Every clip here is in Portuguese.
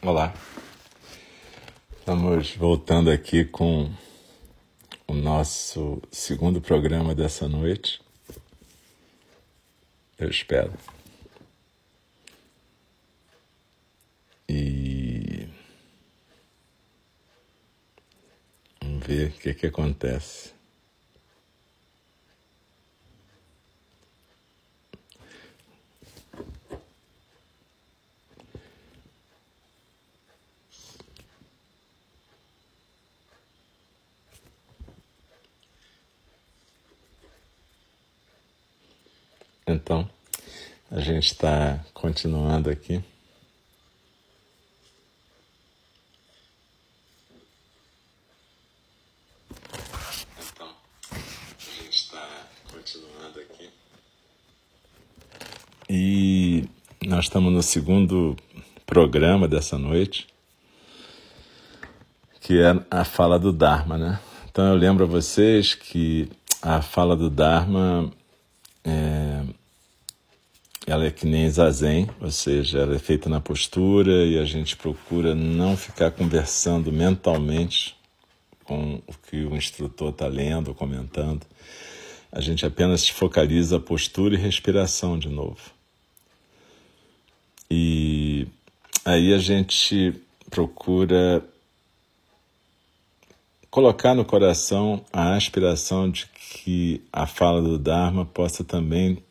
Olá, estamos voltando aqui com o nosso segundo programa dessa noite. Eu espero. E vamos ver o que, que acontece. Então, a gente está continuando aqui. Então, a gente está continuando aqui. E nós estamos no segundo programa dessa noite, que é a fala do Dharma, né? Então eu lembro a vocês que a fala do Dharma ela é que nem zazen, ou seja, ela é feita na postura e a gente procura não ficar conversando mentalmente com o que o instrutor está lendo ou comentando. A gente apenas focaliza a postura e respiração de novo. E aí a gente procura colocar no coração a aspiração de que a fala do Dharma possa também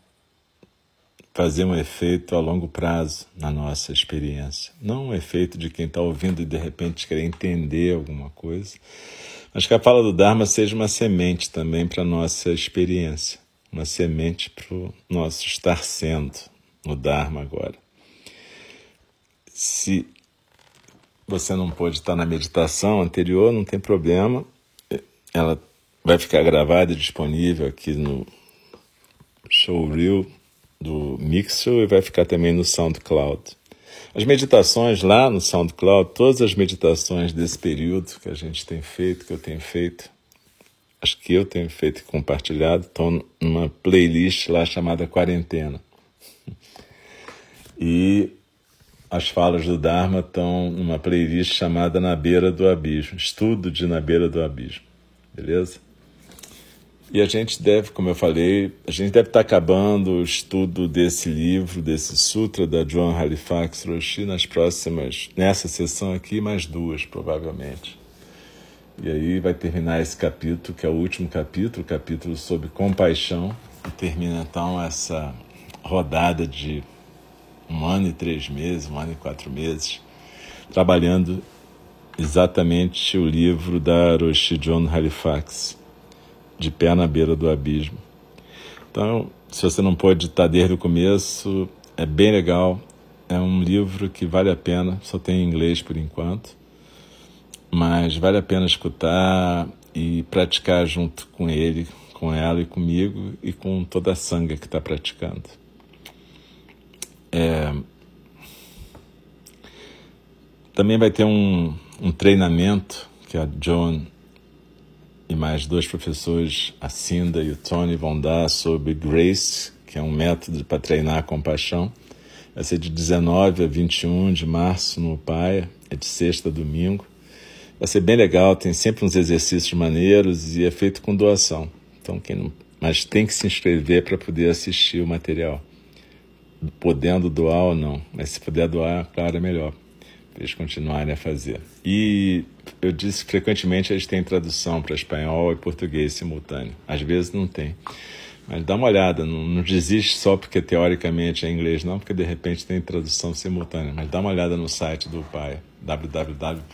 fazer um efeito a longo prazo na nossa experiência. Não um efeito de quem está ouvindo e de repente querer entender alguma coisa, mas que a fala do Dharma seja uma semente também para a nossa experiência, uma semente para o nosso estar sendo no Dharma agora. Se você não pôde estar na meditação anterior, não tem problema, ela vai ficar gravada e disponível aqui no Showreel do Mixer e vai ficar também no SoundCloud. As meditações lá no SoundCloud, todas as meditações desse período que a gente tem feito, que eu tenho feito, acho que eu tenho feito e compartilhado, estão numa playlist lá chamada Quarentena. E as falas do Dharma estão numa playlist chamada Na Beira do Abismo, Estudo de Na Beira do Abismo. Beleza? E a gente deve, como eu falei, a gente deve estar acabando o estudo desse livro, desse sutra da Joan Halifax Roshi nas próximas, nessa sessão aqui, mais duas, provavelmente. E aí vai terminar esse capítulo, que é o último capítulo, o capítulo sobre compaixão, e termina então essa rodada de um ano e três meses, um ano e quatro meses, trabalhando exatamente o livro da Roshi John Halifax de pé na beira do abismo. Então, se você não pode estar desde o começo, é bem legal. É um livro que vale a pena, só tem em inglês por enquanto, mas vale a pena escutar e praticar junto com ele, com ela e comigo e com toda a sanga que está praticando. É... Também vai ter um, um treinamento que a Joan e mais dois professores, a Cinda e o Tony, vão dar sobre Grace, que é um método para treinar a compaixão. Vai ser de 19 a 21 de março no Paia, é de sexta a domingo. Vai ser bem legal, tem sempre uns exercícios maneiros e é feito com doação. Então, quem não... Mas tem que se inscrever para poder assistir o material. Podendo doar ou não. Mas se puder doar, claro, é melhor para eles continuarem a fazer. E eu disse que frequentemente eles têm tradução para espanhol e português simultâneo. Às vezes não tem. Mas dá uma olhada, não, não desiste só porque teoricamente é inglês, não, porque de repente tem tradução simultânea. Mas dá uma olhada no site do PAI, www.paia.org.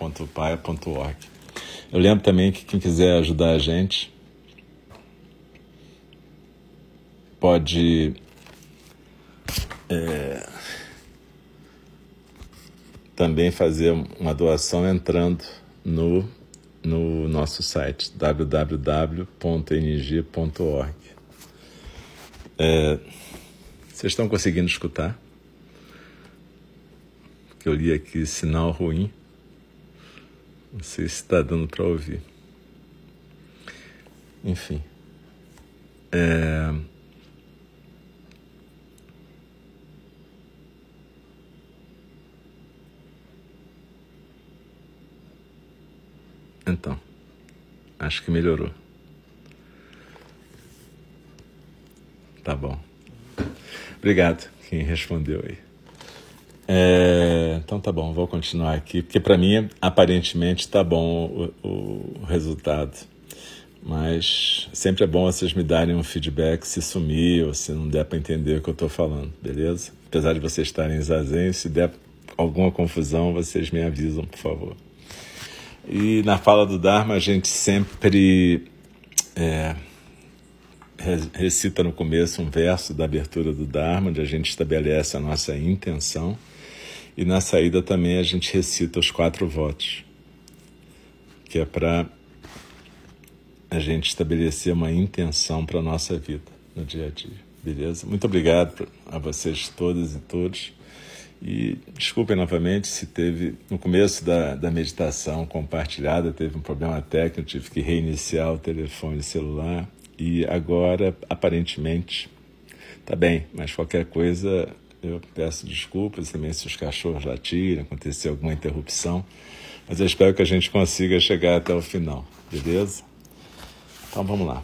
Eu lembro também que quem quiser ajudar a gente pode é, também fazer uma doação entrando no, no nosso site www.ng.org. É, vocês estão conseguindo escutar? Que eu li aqui sinal ruim. Não sei se está dando para ouvir. Enfim. É... Então, acho que melhorou. Tá bom. Obrigado quem respondeu aí. É, então tá bom, vou continuar aqui, porque para mim aparentemente tá bom o, o, resultado. Mas sempre é bom vocês me darem um feedback se sumir ou se não der para entender o que eu estou falando, beleza? Apesar de vocês estarem zazen, se der alguma confusão, vocês me avisam, por favor. E na fala do Dharma, a gente sempre é, recita no começo um verso da abertura do Dharma, onde a gente estabelece a nossa intenção. E na saída também a gente recita os quatro votos, que é para a gente estabelecer uma intenção para a nossa vida no dia a dia. Beleza? Muito obrigado a vocês todas e todos. E desculpem novamente se teve, no começo da, da meditação compartilhada, teve um problema técnico, tive que reiniciar o telefone celular e agora, aparentemente, tá bem, mas qualquer coisa eu peço desculpas também se os cachorros latirem, acontecer alguma interrupção, mas eu espero que a gente consiga chegar até o final, beleza? Então vamos lá.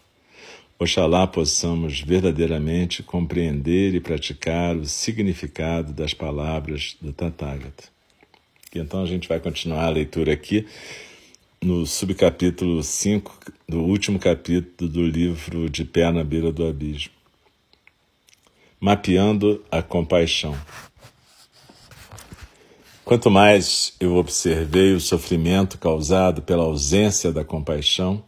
Oxalá possamos verdadeiramente compreender e praticar o significado das palavras do Tathagata. E então a gente vai continuar a leitura aqui no subcapítulo 5 do último capítulo do livro De Pé na Beira do Abismo. Mapeando a compaixão. Quanto mais eu observei o sofrimento causado pela ausência da compaixão,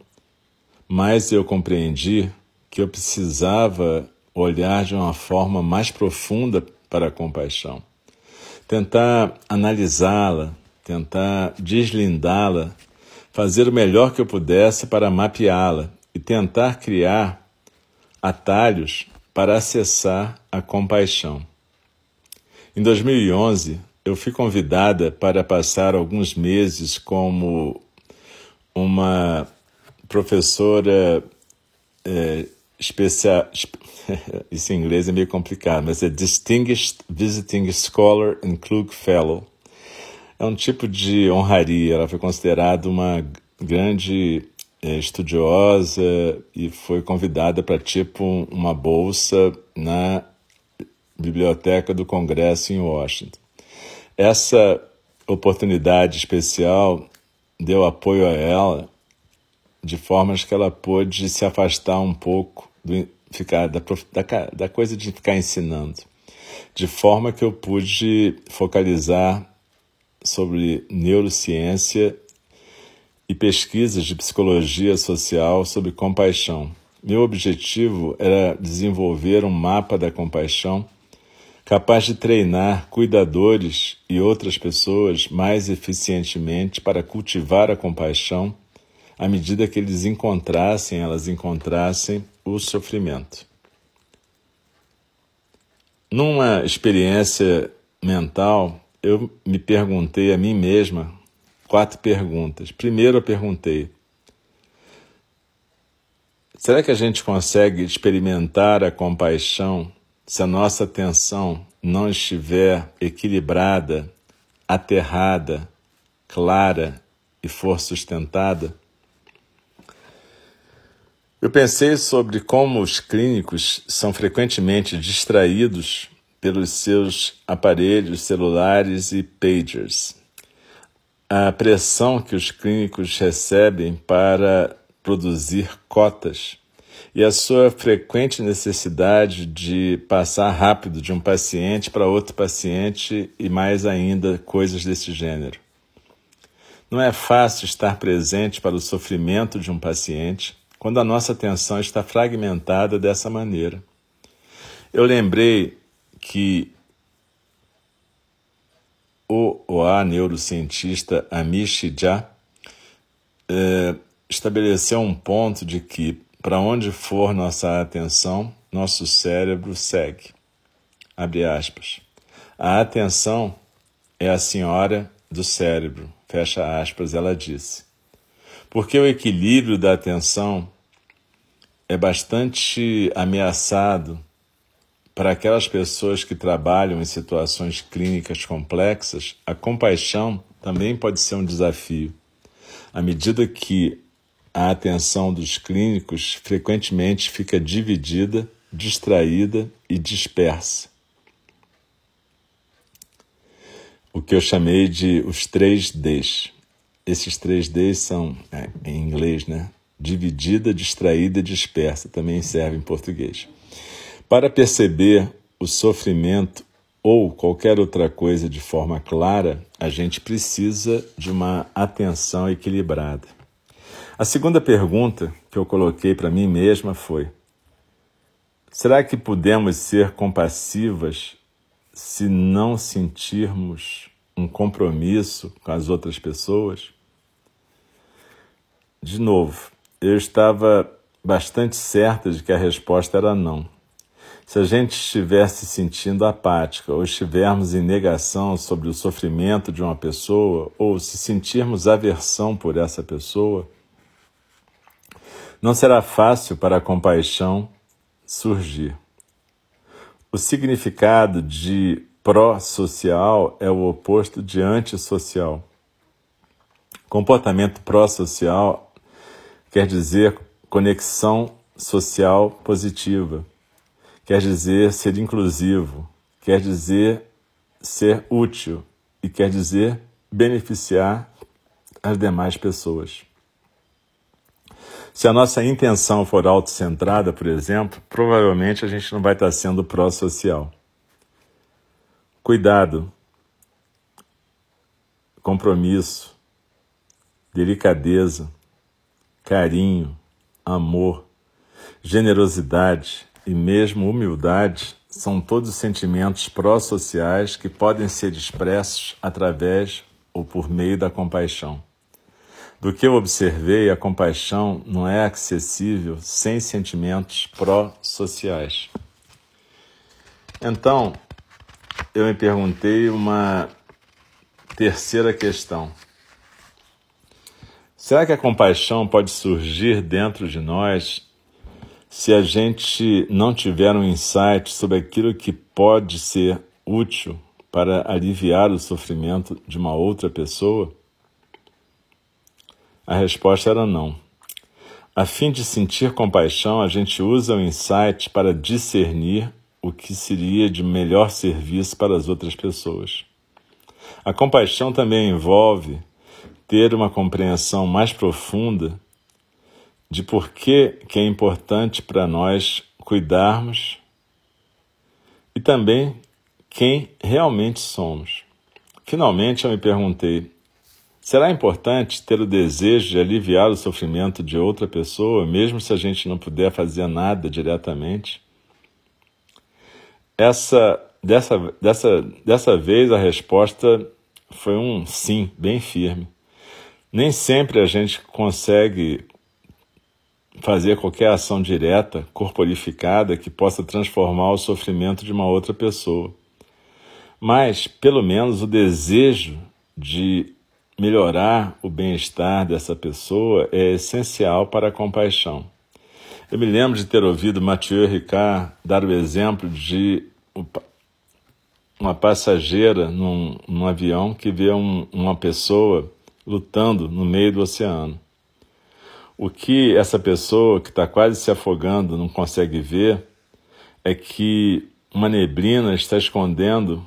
mais eu compreendi que eu precisava olhar de uma forma mais profunda para a compaixão, tentar analisá-la, tentar deslindá-la, fazer o melhor que eu pudesse para mapeá-la e tentar criar atalhos para acessar a compaixão. Em 2011, eu fui convidada para passar alguns meses como uma professora é, especial. Isso em inglês é meio complicado, mas é Distinguished Visiting Scholar and Klug Fellow. É um tipo de honraria. Ela foi considerada uma grande é, estudiosa e foi convidada para tipo uma bolsa na biblioteca do Congresso em Washington. Essa oportunidade especial deu apoio a ela de formas que ela pôde se afastar um pouco do, ficar, da, da, da coisa de ficar ensinando, de forma que eu pude focalizar sobre neurociência e pesquisas de psicologia social sobre compaixão. Meu objetivo era desenvolver um mapa da compaixão capaz de treinar cuidadores e outras pessoas mais eficientemente para cultivar a compaixão à medida que eles encontrassem, elas encontrassem o sofrimento. Numa experiência mental, eu me perguntei a mim mesma quatro perguntas. Primeiro, eu perguntei: será que a gente consegue experimentar a compaixão se a nossa atenção não estiver equilibrada, aterrada, clara e for sustentada? Eu pensei sobre como os clínicos são frequentemente distraídos pelos seus aparelhos celulares e pagers. A pressão que os clínicos recebem para produzir cotas e a sua frequente necessidade de passar rápido de um paciente para outro paciente e mais ainda coisas desse gênero. Não é fácil estar presente para o sofrimento de um paciente quando a nossa atenção está fragmentada dessa maneira. Eu lembrei que o, o a neurocientista Amish Jha eh, estabeleceu um ponto de que para onde for nossa atenção, nosso cérebro segue. Abre aspas. A atenção é a senhora do cérebro, fecha aspas, ela disse. Porque o equilíbrio da atenção é bastante ameaçado para aquelas pessoas que trabalham em situações clínicas complexas, a compaixão também pode ser um desafio. À medida que a atenção dos clínicos frequentemente fica dividida, distraída e dispersa. O que eu chamei de os três Ds. Esses três Ds são, é, em inglês, né? Dividida, distraída e dispersa. Também serve em português. Para perceber o sofrimento ou qualquer outra coisa de forma clara, a gente precisa de uma atenção equilibrada. A segunda pergunta que eu coloquei para mim mesma foi: será que podemos ser compassivas se não sentirmos um compromisso com as outras pessoas? De novo, eu estava bastante certa de que a resposta era não. Se a gente estiver se sentindo apática ou estivermos em negação sobre o sofrimento de uma pessoa ou se sentirmos aversão por essa pessoa, não será fácil para a compaixão surgir. O significado de pró-social é o oposto de antissocial. Comportamento pró-social quer dizer conexão social positiva, quer dizer ser inclusivo, quer dizer ser útil. E quer dizer beneficiar as demais pessoas. Se a nossa intenção for autocentrada, por exemplo, provavelmente a gente não vai estar sendo pró-social. Cuidado, compromisso, delicadeza, carinho, amor, generosidade e mesmo humildade são todos sentimentos pró-sociais que podem ser expressos através ou por meio da compaixão. Do que eu observei, a compaixão não é acessível sem sentimentos pró-sociais. Então, eu me perguntei uma terceira questão. Será que a compaixão pode surgir dentro de nós se a gente não tiver um insight sobre aquilo que pode ser útil para aliviar o sofrimento de uma outra pessoa? A resposta era não. A fim de sentir compaixão, a gente usa o insight para discernir o que seria de melhor serviço para as outras pessoas. A compaixão também envolve ter uma compreensão mais profunda de por que, é importante para nós cuidarmos e também quem realmente somos. Finalmente eu me perguntei: Será importante ter o desejo de aliviar o sofrimento de outra pessoa, mesmo se a gente não puder fazer nada diretamente? Essa, dessa, dessa, dessa vez a resposta foi um sim, bem firme. Nem sempre a gente consegue fazer qualquer ação direta, corporificada, que possa transformar o sofrimento de uma outra pessoa. Mas, pelo menos, o desejo de melhorar o bem-estar dessa pessoa é essencial para a compaixão. Eu me lembro de ter ouvido Mathieu Ricard dar o exemplo de uma passageira num, num avião que vê um, uma pessoa lutando no meio do oceano. O que essa pessoa que está quase se afogando não consegue ver é que uma neblina está escondendo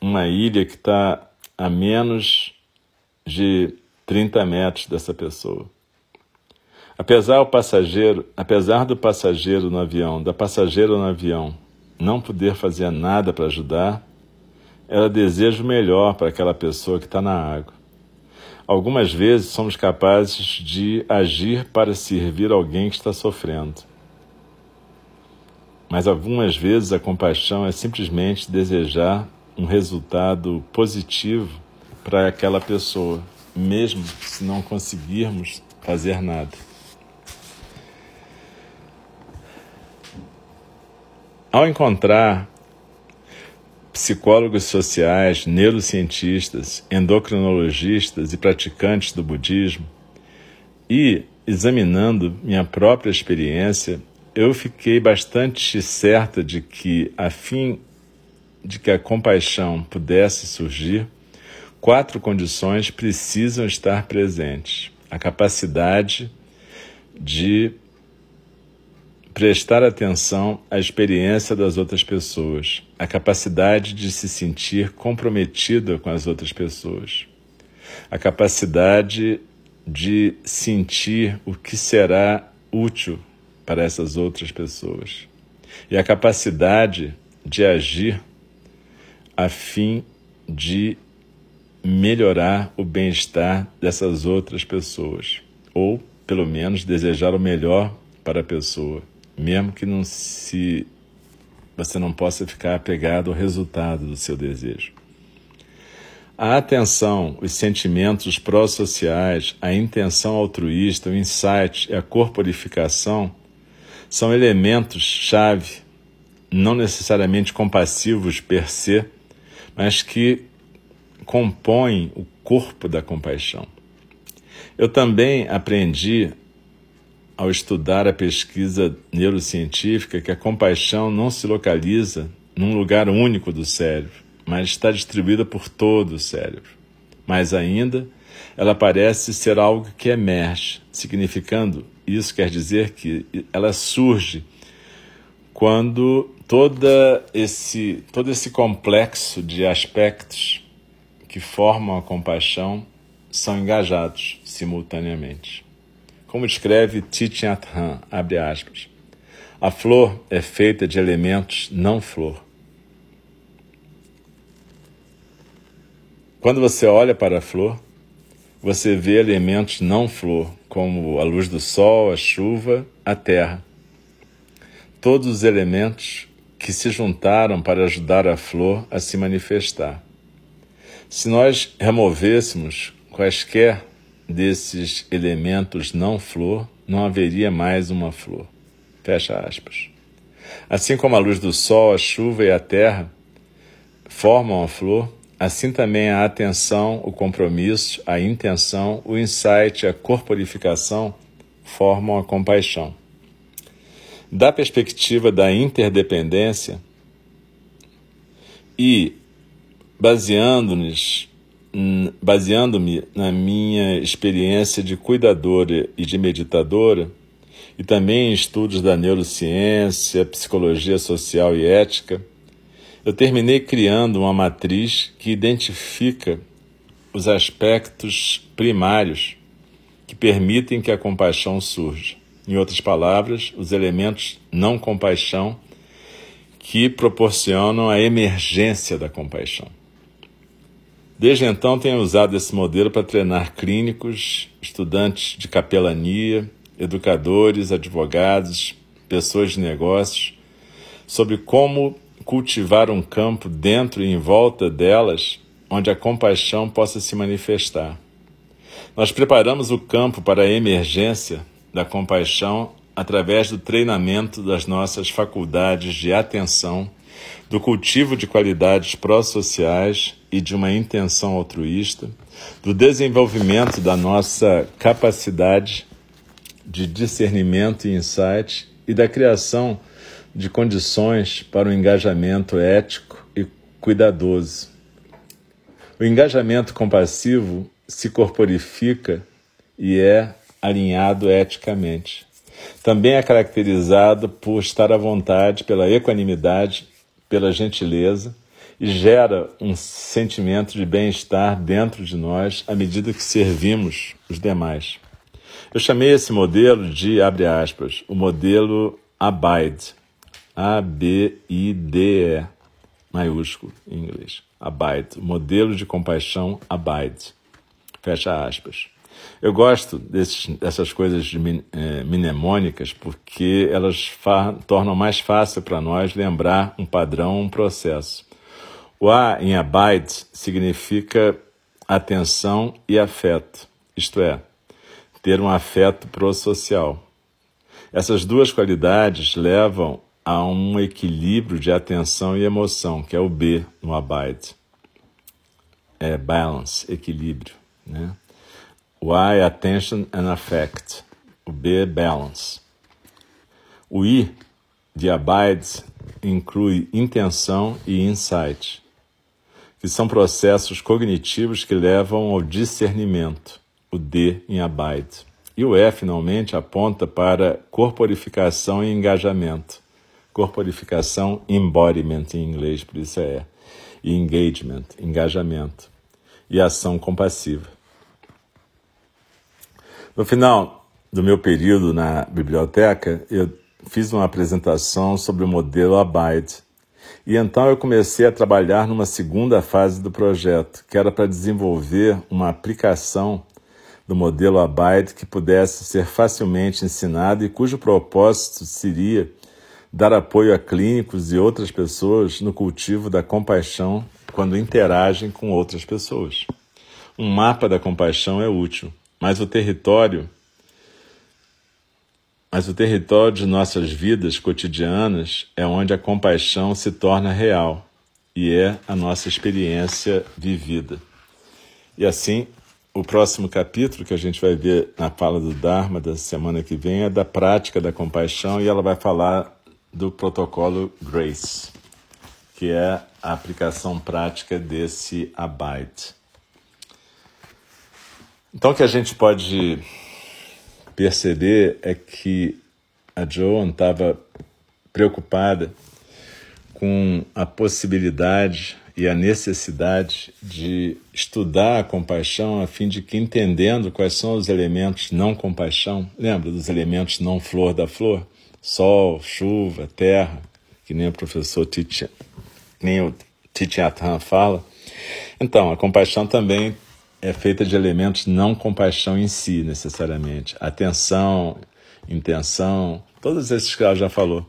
uma ilha que está a menos de 30 metros dessa pessoa. Apesar passageiro, apesar do passageiro no avião, da passageira no avião, não poder fazer nada para ajudar, ela deseja o melhor para aquela pessoa que está na água. Algumas vezes somos capazes de agir para servir alguém que está sofrendo. Mas algumas vezes a compaixão é simplesmente desejar um resultado positivo para aquela pessoa, mesmo se não conseguirmos fazer nada. Ao encontrar psicólogos sociais, neurocientistas, endocrinologistas e praticantes do budismo, e examinando minha própria experiência, eu fiquei bastante certa de que, a fim de que a compaixão pudesse surgir, quatro condições precisam estar presentes: a capacidade de prestar atenção à experiência das outras pessoas, a capacidade de se sentir comprometida com as outras pessoas, a capacidade de sentir o que será útil para essas outras pessoas e a capacidade de agir a fim de melhorar o bem-estar dessas outras pessoas, ou pelo menos desejar o melhor para a pessoa mesmo que não se você não possa ficar apegado ao resultado do seu desejo. A atenção, os sentimentos pró-sociais, a intenção altruísta, o insight e a corporificação são elementos-chave, não necessariamente compassivos per se, mas que compõem o corpo da compaixão. Eu também aprendi ao estudar a pesquisa neurocientífica que a compaixão não se localiza num lugar único do cérebro, mas está distribuída por todo o cérebro. Mais ainda, ela parece ser algo que emerge, significando isso quer dizer que ela surge quando toda esse, todo esse complexo de aspectos que formam a compaixão são engajados simultaneamente. Como escreve Thich abre aspas, a flor é feita de elementos não flor. Quando você olha para a flor, você vê elementos não flor, como a luz do sol, a chuva, a terra. Todos os elementos que se juntaram para ajudar a flor a se manifestar. Se nós removêssemos quaisquer desses elementos não flor, não haveria mais uma flor. Fecha aspas. Assim como a luz do sol, a chuva e a terra formam a flor, assim também a atenção, o compromisso, a intenção, o insight, a corporificação formam a compaixão. Da perspectiva da interdependência e baseando-nos baseando-me na minha experiência de cuidadora e de meditadora, e também em estudos da neurociência, psicologia social e ética, eu terminei criando uma matriz que identifica os aspectos primários que permitem que a compaixão surja. Em outras palavras, os elementos não compaixão que proporcionam a emergência da compaixão. Desde então, tenho usado esse modelo para treinar clínicos, estudantes de capelania, educadores, advogados, pessoas de negócios, sobre como cultivar um campo dentro e em volta delas onde a compaixão possa se manifestar. Nós preparamos o campo para a emergência da compaixão através do treinamento das nossas faculdades de atenção do cultivo de qualidades pró-sociais e de uma intenção altruísta, do desenvolvimento da nossa capacidade de discernimento e insight e da criação de condições para o um engajamento ético e cuidadoso. O engajamento compassivo se corporifica e é alinhado eticamente. Também é caracterizado por estar à vontade, pela equanimidade, pela gentileza e gera um sentimento de bem-estar dentro de nós à medida que servimos os demais. Eu chamei esse modelo de, abre aspas, o modelo Abide. A-B-I-D-E, maiúsculo em inglês. Abide. Modelo de compaixão Abide. Fecha aspas. Eu gosto desses, dessas coisas de, é, mnemônicas porque elas tornam mais fácil para nós lembrar um padrão, um processo. O A em abide significa atenção e afeto, isto é, ter um afeto prosocial. Essas duas qualidades levam a um equilíbrio de atenção e emoção, que é o B no abide. É balance, equilíbrio. Né? O A é attention and affect. O B é balance. O I de abide inclui intenção e insight, que são processos cognitivos que levam ao discernimento, o D em abide. E o E, finalmente, aponta para corporificação e engajamento. Corporificação, embodiment em inglês, por isso é E. E engagement, engajamento. E ação compassiva. No final do meu período na biblioteca, eu fiz uma apresentação sobre o modelo Abide. E então eu comecei a trabalhar numa segunda fase do projeto, que era para desenvolver uma aplicação do modelo Abide que pudesse ser facilmente ensinada e cujo propósito seria dar apoio a clínicos e outras pessoas no cultivo da compaixão quando interagem com outras pessoas. Um mapa da compaixão é útil, mas o território mas o território de nossas vidas cotidianas é onde a compaixão se torna real e é a nossa experiência vivida. E assim, o próximo capítulo que a gente vai ver na fala do Dharma da semana que vem é da prática da compaixão e ela vai falar do protocolo Grace, que é a aplicação prática desse abide. Então, o que a gente pode perceber é que a Joan estava preocupada com a possibilidade e a necessidade de estudar a compaixão a fim de que, entendendo quais são os elementos não compaixão, lembra dos elementos não flor da flor? Sol, chuva, terra, que nem o professor Titi, nem o Titi Atan fala. Então, a compaixão também é feita de elementos não compaixão em si, necessariamente. Atenção, intenção, todos esses que ela já falou.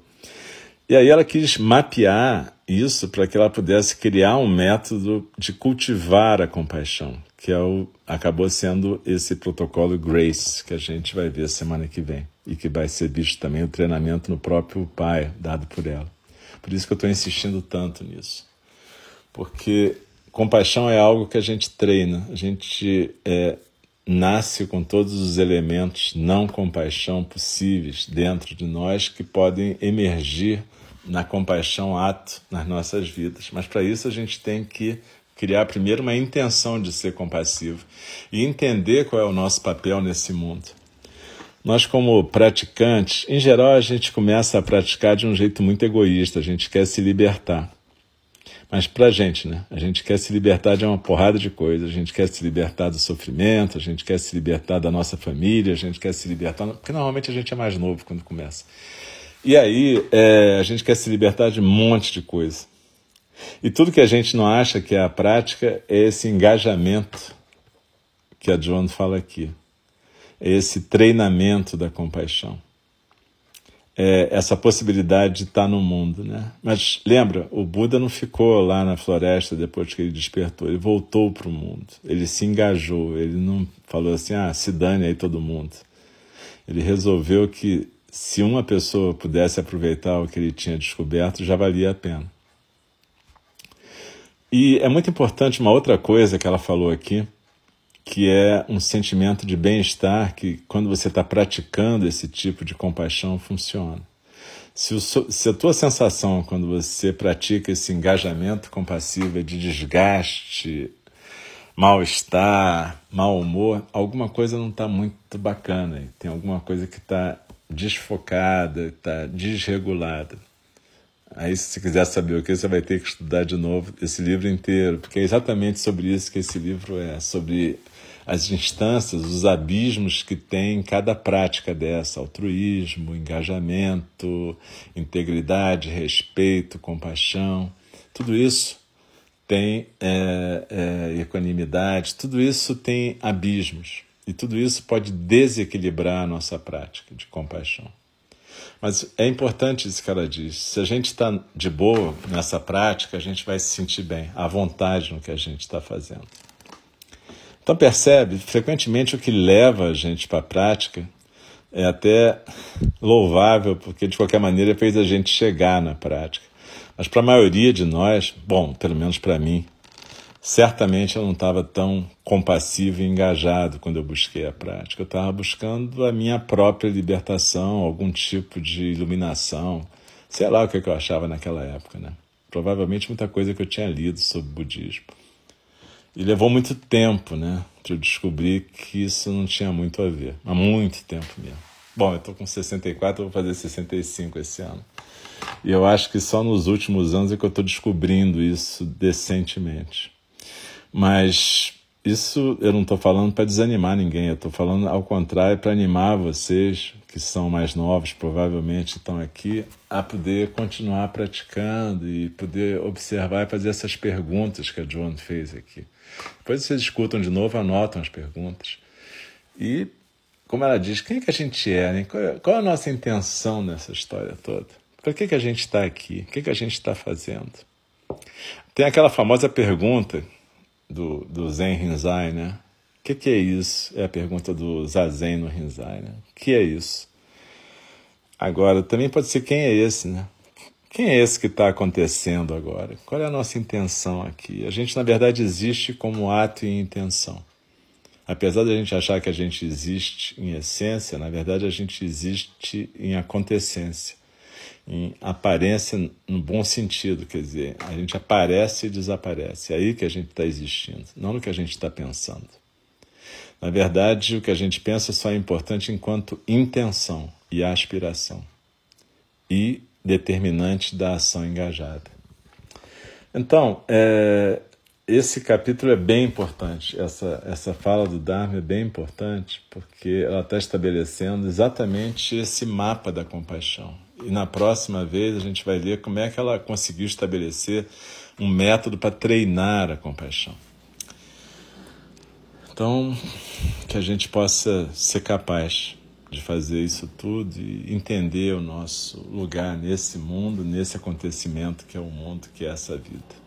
E aí ela quis mapear isso para que ela pudesse criar um método de cultivar a compaixão, que é o, acabou sendo esse protocolo Grace, que a gente vai ver semana que vem, e que vai ser visto também o treinamento no próprio pai, dado por ela. Por isso que eu estou insistindo tanto nisso. Porque Compaixão é algo que a gente treina, a gente é, nasce com todos os elementos não compaixão possíveis dentro de nós que podem emergir na compaixão ato nas nossas vidas. Mas para isso a gente tem que criar primeiro uma intenção de ser compassivo e entender qual é o nosso papel nesse mundo. Nós, como praticantes, em geral, a gente começa a praticar de um jeito muito egoísta, a gente quer se libertar. Mas para a gente, né? A gente quer se libertar de uma porrada de coisas. A gente quer se libertar do sofrimento, a gente quer se libertar da nossa família, a gente quer se libertar. Porque normalmente a gente é mais novo quando começa. E aí é, a gente quer se libertar de um monte de coisa. E tudo que a gente não acha que é a prática é esse engajamento que a Joan fala aqui. É esse treinamento da compaixão é, essa possibilidade de estar no mundo. Né? Mas lembra, o Buda não ficou lá na floresta depois que ele despertou, ele voltou para o mundo, ele se engajou, ele não falou assim, ah, se dane aí todo mundo. Ele resolveu que se uma pessoa pudesse aproveitar o que ele tinha descoberto, já valia a pena. E é muito importante uma outra coisa que ela falou aqui, que é um sentimento de bem-estar que, quando você está praticando esse tipo de compaixão, funciona. Se, o, se, a tua sensação quando você pratica esse engajamento compassivo é de desgaste, mal-estar, mau humor, alguma coisa não está muito bacana. Tem alguma coisa que está desfocada, está desregulada. Aí, se quiser saber o que, você vai ter que estudar de novo esse livro inteiro, porque é exatamente sobre isso que esse livro é sobre as instâncias, os abismos que tem em cada prática dessa: altruísmo, engajamento, integridade, respeito, compaixão. Tudo isso tem é, é, equanimidade, tudo isso tem abismos. E tudo isso pode desequilibrar a nossa prática de compaixão. Mas é importante isso que ela diz. Se a gente está de boa nessa prática, a gente vai se sentir bem, à vontade no que a gente está fazendo. Então percebe, frequentemente o que leva a gente para a prática é até louvável, porque de qualquer maneira fez a gente chegar na prática. Mas para a maioria de nós, bom, pelo menos para mim, certamente eu não estava tão compassivo e engajado quando eu busquei a prática. Eu estava buscando a minha própria libertação, algum tipo de iluminação, sei lá o que eu achava naquela época, né? Provavelmente muita coisa que eu tinha lido sobre budismo. E levou muito tempo, né, para eu descobrir que isso não tinha muito a ver. Há muito tempo mesmo. Bom, eu estou com 64, eu vou fazer 65 esse ano. E eu acho que só nos últimos anos é que eu estou descobrindo isso decentemente. Mas isso eu não estou falando para desanimar ninguém, eu estou falando ao contrário para animar vocês que são mais novos, provavelmente estão aqui, a poder continuar praticando e poder observar e fazer essas perguntas que a Joan fez aqui. Depois vocês escutam de novo, anotam as perguntas. E, como ela diz, quem é que a gente é? Né? Qual, qual é a nossa intenção nessa história toda? Para que, que a gente está aqui? O que, que a gente está fazendo? Tem aquela famosa pergunta do, do Zen Rinzai, né? O que, que é isso? É a pergunta do Zazen no Rinzai, né? O que é isso? Agora, também pode ser quem é esse, né? Quem é esse que está acontecendo agora? Qual é a nossa intenção aqui? A gente, na verdade, existe como ato e intenção. Apesar de a gente achar que a gente existe em essência, na verdade, a gente existe em acontecência em aparência no bom sentido, quer dizer, a gente aparece e desaparece. É aí que a gente está existindo, não no que a gente está pensando. Na verdade, o que a gente pensa só é importante enquanto intenção e aspiração e determinante da ação engajada. Então, é, esse capítulo é bem importante, essa, essa fala do Dharma é bem importante, porque ela está estabelecendo exatamente esse mapa da compaixão e na próxima vez a gente vai ver como é que ela conseguiu estabelecer um método para treinar a compaixão. Então, que a gente possa ser capaz de fazer isso tudo e entender o nosso lugar nesse mundo, nesse acontecimento que é o mundo, que é essa vida.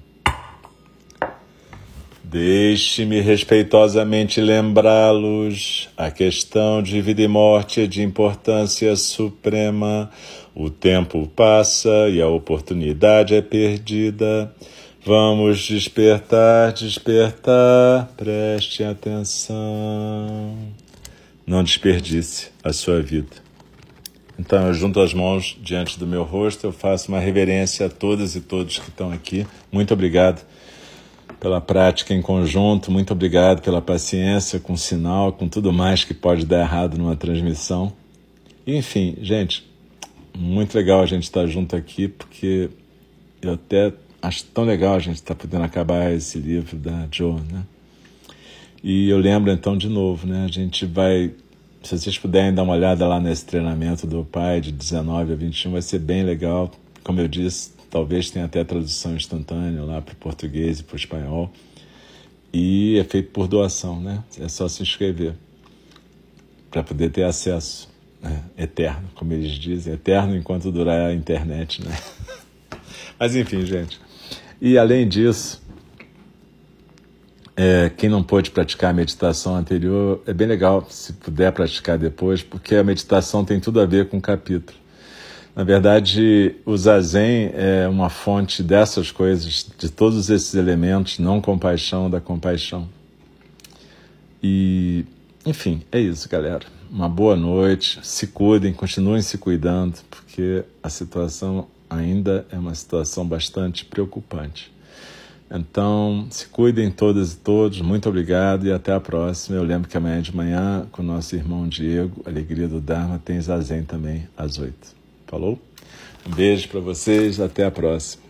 Deixe-me respeitosamente lembrá-los: a questão de vida e morte é de importância suprema. O tempo passa e a oportunidade é perdida. Vamos despertar, despertar, preste atenção. Não desperdice a sua vida. Então, eu junto as mãos diante do meu rosto, eu faço uma reverência a todas e todos que estão aqui. Muito obrigado pela prática em conjunto. Muito obrigado pela paciência com sinal, com tudo mais que pode dar errado numa transmissão. Enfim, gente, muito legal a gente estar junto aqui, porque eu até acho tão legal a gente estar podendo acabar esse livro da Joe, né? E eu lembro então de novo, né? A gente vai, se vocês puderem dar uma olhada lá nesse treinamento do pai de 19 a 21, vai ser bem legal. Como eu disse, Talvez tenha até tradução instantânea lá para o português e para o espanhol. E é feito por doação, né? É só se inscrever para poder ter acesso né? eterno, como eles dizem, eterno enquanto durar a internet, né? Mas enfim, gente. E além disso, é, quem não pôde praticar a meditação anterior, é bem legal se puder praticar depois, porque a meditação tem tudo a ver com o capítulo. Na verdade, o zazen é uma fonte dessas coisas, de todos esses elementos, não compaixão da compaixão. E, enfim, é isso, galera. Uma boa noite, se cuidem, continuem se cuidando, porque a situação ainda é uma situação bastante preocupante. Então, se cuidem todas e todos, muito obrigado e até a próxima. Eu lembro que amanhã de manhã, com o nosso irmão Diego, Alegria do Dharma, tem Zazen também, às oito. Falou? Um beijo para vocês, até a próxima.